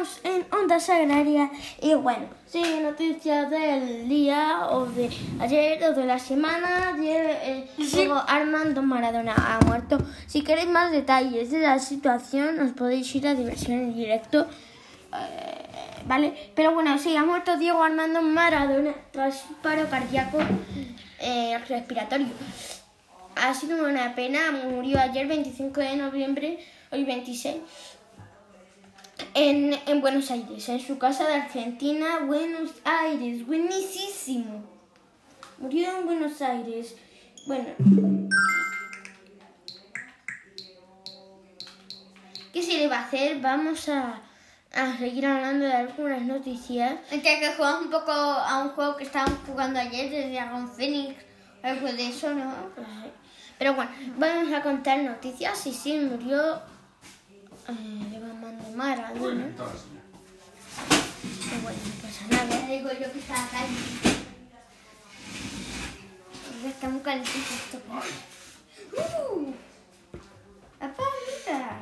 estamos en Ondas Agrarias y bueno, sigue noticias del día o de ayer o de la semana. Ayer eh, Diego Armando Maradona ha muerto. Si queréis más detalles de la situación, os podéis ir a diversión en directo. eh, ¿Vale? Pero bueno, sí, ha muerto Diego Armando Maradona tras un paro cardíaco eh, respiratorio. Ha sido una pena, murió ayer 25 de noviembre, hoy 26 en, en Buenos Aires, en su casa de Argentina, Buenos Aires, buenísimo. Murió en Buenos Aires. Bueno. ¿Qué se le va a hacer? Vamos a, a seguir hablando de algunas noticias. Que, que jugamos un poco a un juego que estábamos jugando ayer de Dragon Phoenix, algo de eso, ¿no? Pero bueno, vamos a contar noticias. Y sí, murió eh, Diego Armando Maradona. Pero bueno, no pasa nada. Ya digo yo que está caliente. Está muy calentito esto. ¡Uh! ¡Papá, mira!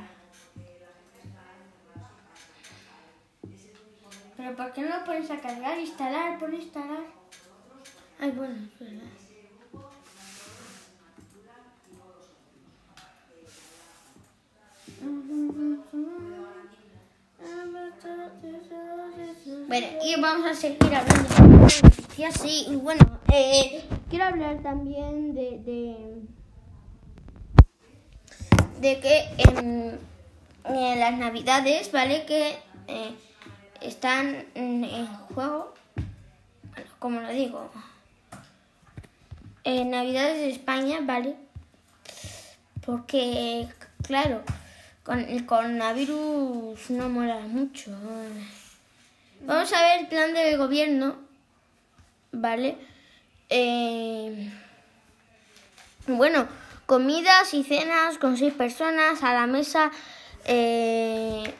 ¿Pero por qué no lo pones a cargar? Instalar, por instalar. Ay, bueno, es verdad. Bueno, y vamos a seguir hablando de noticias. Sí, y bueno, eh, quiero hablar también de, de, de que en, en las navidades, ¿vale? Que eh, están en, juego, bueno, como lo digo, en navidades de España, ¿vale? Porque, claro, con el coronavirus no mola mucho. Vamos a ver el plan del gobierno, ¿vale? Eh, bueno, comidas y cenas con seis personas a la mesa, eh,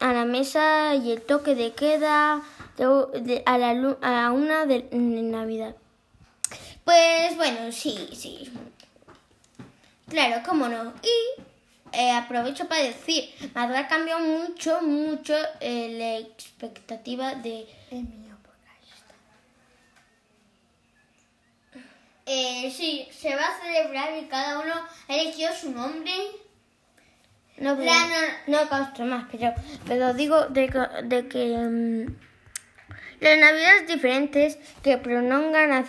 a la mesa y el toque de queda de- de- a, la, a la una de, de Navidad. Pues bueno, sí, sí. Claro, cómo no. Y eh, aprovecho para decir, Madrid ha cambiado mucho, mucho eh, la expectativa de... El mío, por ahí está. Eh, sí, se va a celebrar y cada uno ha elegido su nombre. No, pero, La no- no más, pero, pero digo de, que- de que mm, las navidades diferentes que prolongan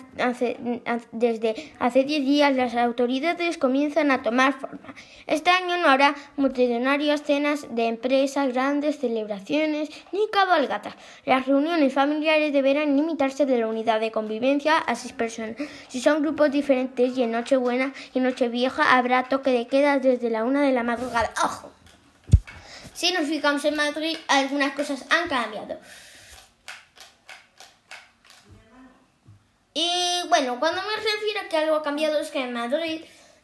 desde hace 10 días las autoridades comienzan a tomar forma. Este año no habrá multitudinarias cenas de empresas, grandes celebraciones ni cabalgatas. Las reuniones familiares deberán limitarse de la unidad de convivencia a seis personas. Si son grupos diferentes y en Nochebuena y Nochevieja habrá toque de queda desde la una de la madrugada. ¡Ojo! Si nos fijamos en Madrid, algunas cosas han cambiado. Y bueno, cuando me refiero a que algo ha cambiado es que en Madrid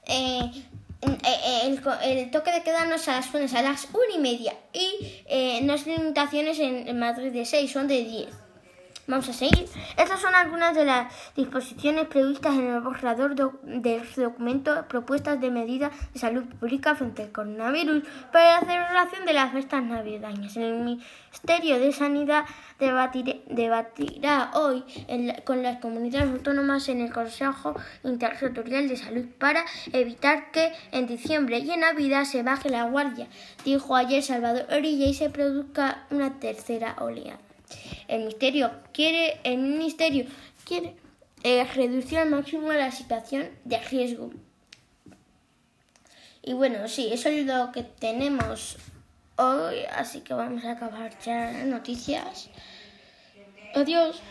eh, eh, el, co- el toque de queda no a las a las una y media y eh, no es limitaciones en, en Madrid de 6, son de 10. Vamos a seguir. Estas son algunas de las disposiciones previstas en el borrador do- del documento Propuestas de medidas de salud pública frente al coronavirus para la celebración de las fiestas navideñas. El Ministerio de Sanidad debatir- debatirá hoy la- con las comunidades autónomas en el Consejo Interterritorial de Salud para evitar que en diciembre y en Navidad se baje la guardia, dijo ayer Salvador Orilla y se produzca una tercera oleada. El ministerio quiere, el ministerio quiere eh, reducir al máximo la situación de riesgo. Y bueno, sí, eso es lo que tenemos hoy, así que vamos a acabar ya noticias. Adiós.